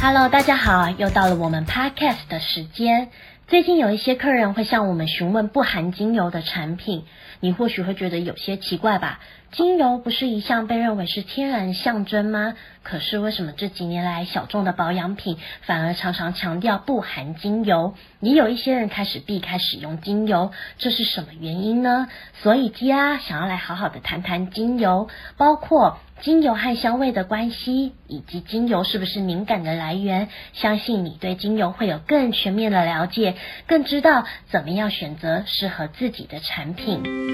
Hello，大家好，又到了我们 Podcast 的时间。最近有一些客人会向我们询问不含精油的产品，你或许会觉得有些奇怪吧？精油不是一向被认为是天然象征吗？可是为什么这几年来小众的保养品反而常常强调不含精油？也有一些人开始避开使用精油，这是什么原因呢？所以 Tia 想要来好好的谈谈精油，包括精油和香味的关系，以及精油是不是敏感的来源。相信你对精油会有更全面的了解，更知道怎么样选择适合自己的产品。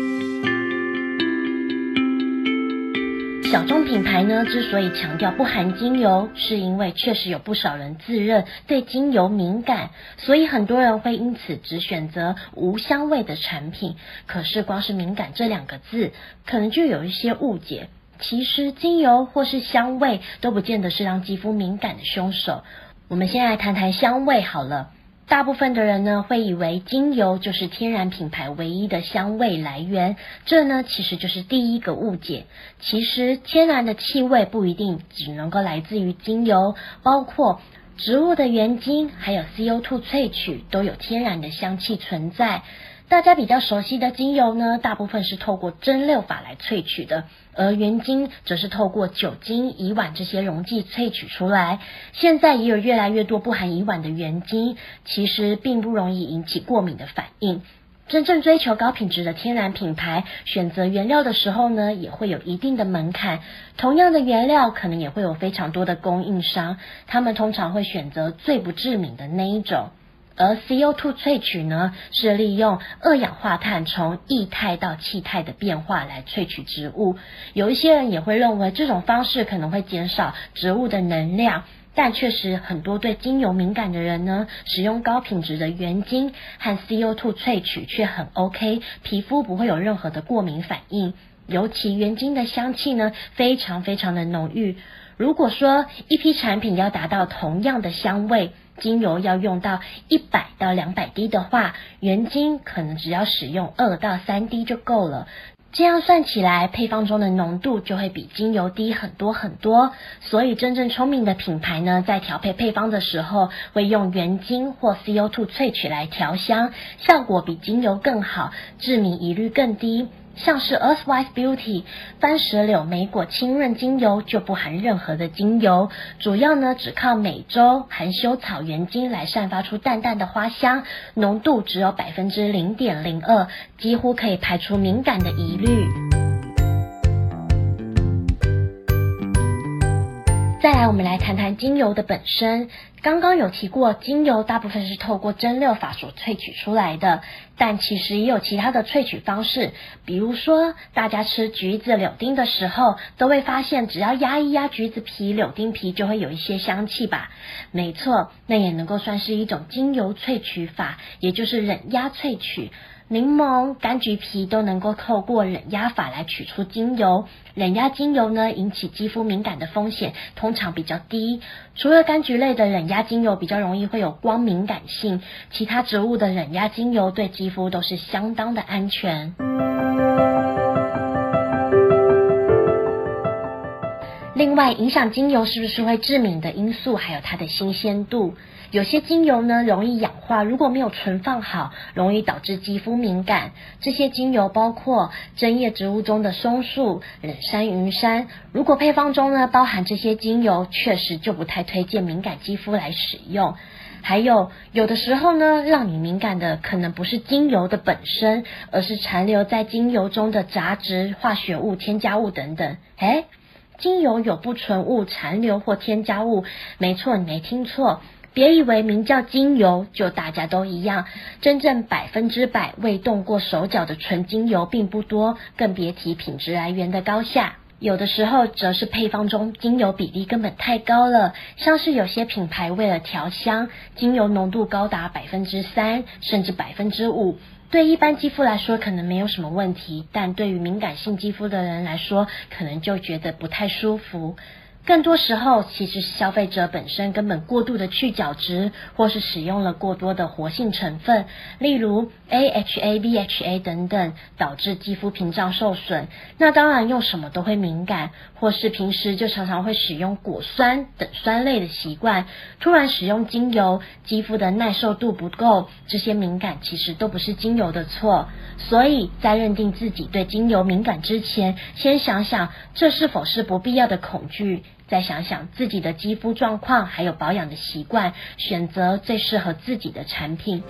小众品牌呢，之所以强调不含精油，是因为确实有不少人自认对精油敏感，所以很多人会因此只选择无香味的产品。可是光是敏感这两个字，可能就有一些误解。其实精油或是香味都不见得是让肌肤敏感的凶手。我们先来谈谈香味好了。大部分的人呢，会以为精油就是天然品牌唯一的香味来源，这呢其实就是第一个误解。其实天然的气味不一定只能够来自于精油，包括植物的原精还有 CO2 萃取都有天然的香气存在。大家比较熟悉的精油呢，大部分是透过蒸馏法来萃取的，而原精则是透过酒精、乙烷这些溶剂萃取出来。现在也有越来越多不含乙烷的原精，其实并不容易引起过敏的反应。真正追求高品质的天然品牌，选择原料的时候呢，也会有一定的门槛。同样的原料，可能也会有非常多的供应商，他们通常会选择最不致敏的那一种。而 CO2 萃取呢，是利用二氧化碳从液态到气态的变化来萃取植物。有一些人也会认为这种方式可能会减少植物的能量，但确实很多对精油敏感的人呢，使用高品质的原精和 CO2 萃取却很 OK，皮肤不会有任何的过敏反应。尤其原精的香气呢，非常非常的浓郁。如果说一批产品要达到同样的香味，精油要用到一百到两百滴的话，原精可能只要使用二到三滴就够了。这样算起来，配方中的浓度就会比精油低很多很多。所以，真正聪明的品牌呢，在调配配方的时候，会用原精或 CO2 萃取来调香，效果比精油更好，致敏疑虑更低。像是 Earthwise Beauty 番石榴莓果清润精油就不含任何的精油，主要呢只靠美洲含羞草原精来散发出淡淡的花香，浓度只有百分之零点零二，几乎可以排除敏感的疑虑。再来，我们来谈谈精油的本身。刚刚有提过，精油大部分是透过蒸馏法所萃取出来的，但其实也有其他的萃取方式。比如说，大家吃橘子、柳丁的时候，都会发现，只要压一压橘子皮、柳丁皮，就会有一些香气吧？没错，那也能够算是一种精油萃取法，也就是冷压萃取。柠檬、柑橘皮都能够透过冷压法来取出精油。冷压精油呢，引起肌肤敏感的风险通常比较低。除了柑橘类的冷压精油比较容易会有光敏感性，其他植物的冷压精油对肌肤都是相当的安全。另外，影响精油是不是会致敏的因素，还有它的新鲜度。有些精油呢，容易氧化，如果没有存放好，容易导致肌肤敏感。这些精油包括针叶植物中的松树、冷杉、云杉。如果配方中呢包含这些精油，确实就不太推荐敏感肌肤来使用。还有，有的时候呢，让你敏感的可能不是精油的本身，而是残留在精油中的杂质、化学物、添加物等等。诶，精油有不纯物残留或添加物，没错，你没听错。别以为名叫精油就大家都一样，真正百分之百未动过手脚的纯精油并不多，更别提品质来源的高下。有的时候则是配方中精油比例根本太高了，像是有些品牌为了调香，精油浓度高达百分之三甚至百分之五，对一般肌肤来说可能没有什么问题，但对于敏感性肌肤的人来说，可能就觉得不太舒服。更多时候，其实是消费者本身根本过度的去角质，或是使用了过多的活性成分，例如 AHA、BHA 等等，导致肌肤屏障受损。那当然用什么都会敏感，或是平时就常常会使用果酸等酸类的习惯，突然使用精油，肌肤的耐受度不够，这些敏感其实都不是精油的错。所以在认定自己对精油敏感之前，先想想这是否是不必要的恐惧。再想想自己的肌肤状况，还有保养的习惯，选择最适合自己的产品。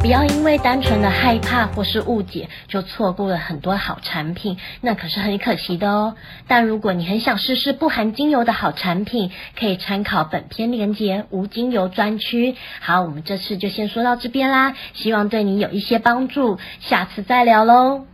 不要因为单纯的害怕或是误解，就错过了很多好产品，那可是很可惜的哦。但如果你很想试试不含精油的好产品，可以参考本篇连结无精油专区。好，我们这次就先说到这边啦，希望对你有一些帮助，下次再聊喽。